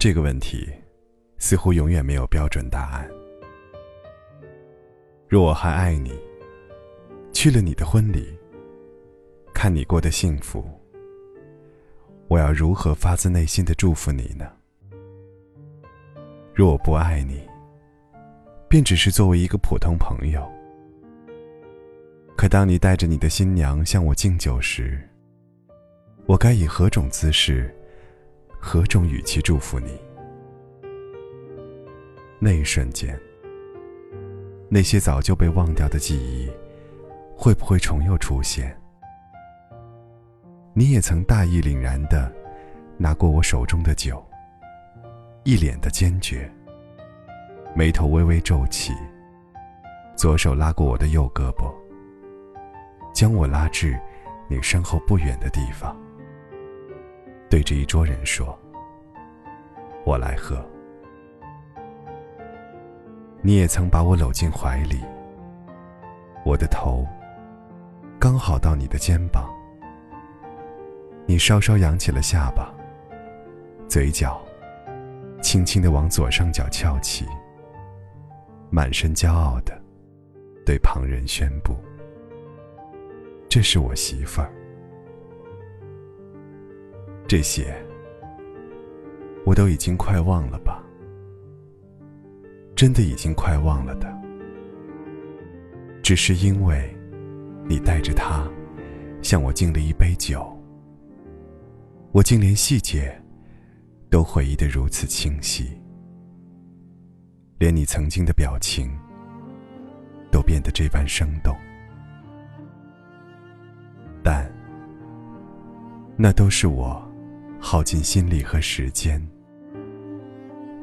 这个问题似乎永远没有标准答案。若我还爱你，去了你的婚礼，看你过得幸福，我要如何发自内心的祝福你呢？若我不爱你，便只是作为一个普通朋友。可当你带着你的新娘向我敬酒时，我该以何种姿势，何种语气祝福你？那一瞬间，那些早就被忘掉的记忆，会不会重又出现？你也曾大义凛然的拿过我手中的酒，一脸的坚决，眉头微微皱起，左手拉过我的右胳膊，将我拉至你身后不远的地方。对着一桌人说：“我来喝。”你也曾把我搂进怀里，我的头刚好到你的肩膀，你稍稍扬起了下巴，嘴角轻轻的往左上角翘起，满身骄傲的对旁人宣布：“这是我媳妇儿。”这些，我都已经快忘了吧？真的已经快忘了的。只是因为，你带着他，向我敬了一杯酒，我竟连细节，都回忆的如此清晰，连你曾经的表情，都变得这般生动。但，那都是我。耗尽心力和时间，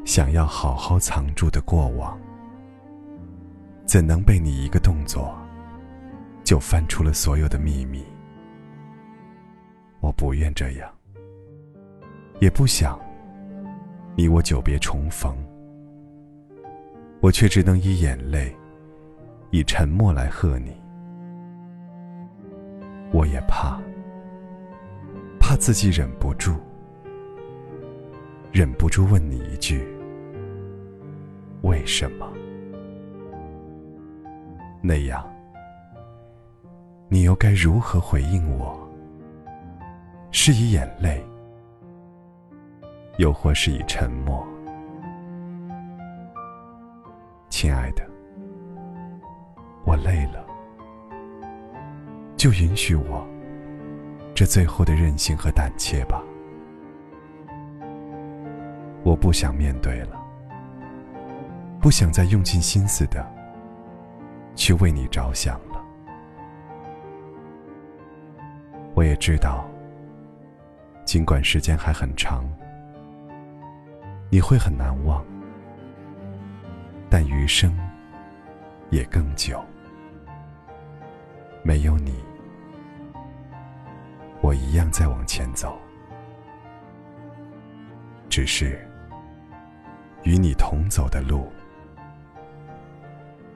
想要好好藏住的过往，怎能被你一个动作就翻出了所有的秘密？我不愿这样，也不想你我久别重逢，我却只能以眼泪、以沉默来贺你。我也怕。怕自己忍不住，忍不住问你一句：为什么？那样，你又该如何回应我？是以眼泪，又或是以沉默？亲爱的，我累了，就允许我。这最后的任性和胆怯吧，我不想面对了，不想再用尽心思的去为你着想了。我也知道，尽管时间还很长，你会很难忘，但余生也更久，没有你。我一样在往前走，只是与你同走的路，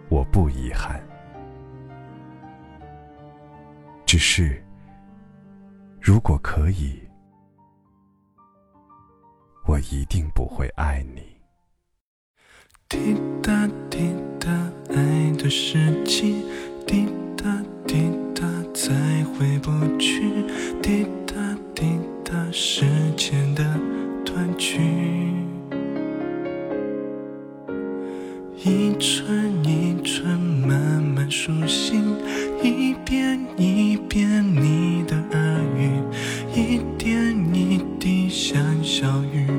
我不遗憾。只是，如果可以，我一定不会爱你。滴答滴答，爱的事情，滴像小雨，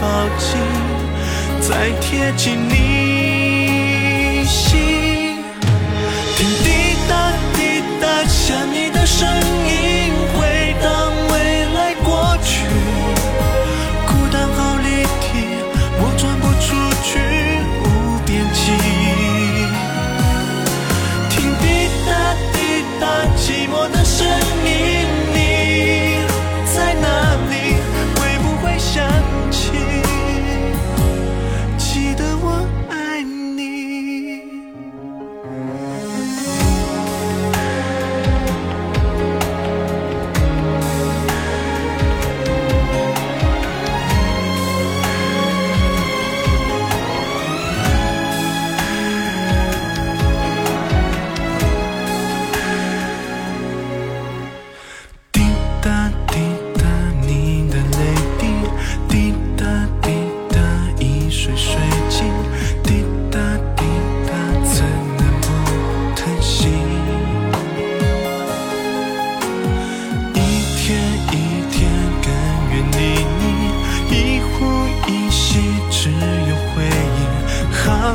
抱紧，再贴近你心，滴滴答滴答，像你的声音。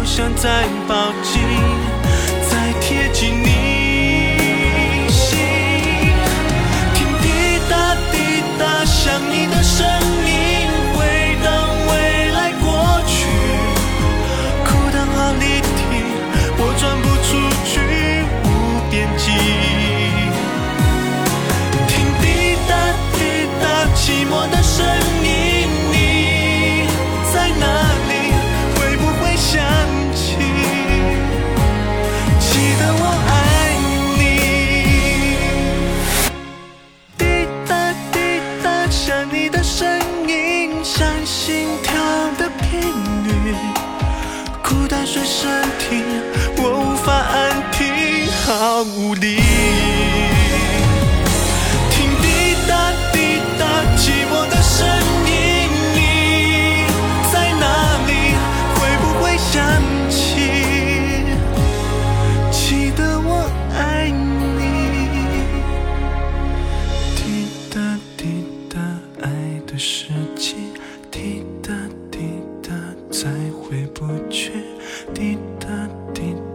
不想再抱紧。水身体我无法安停好无力再回不去，滴答滴答。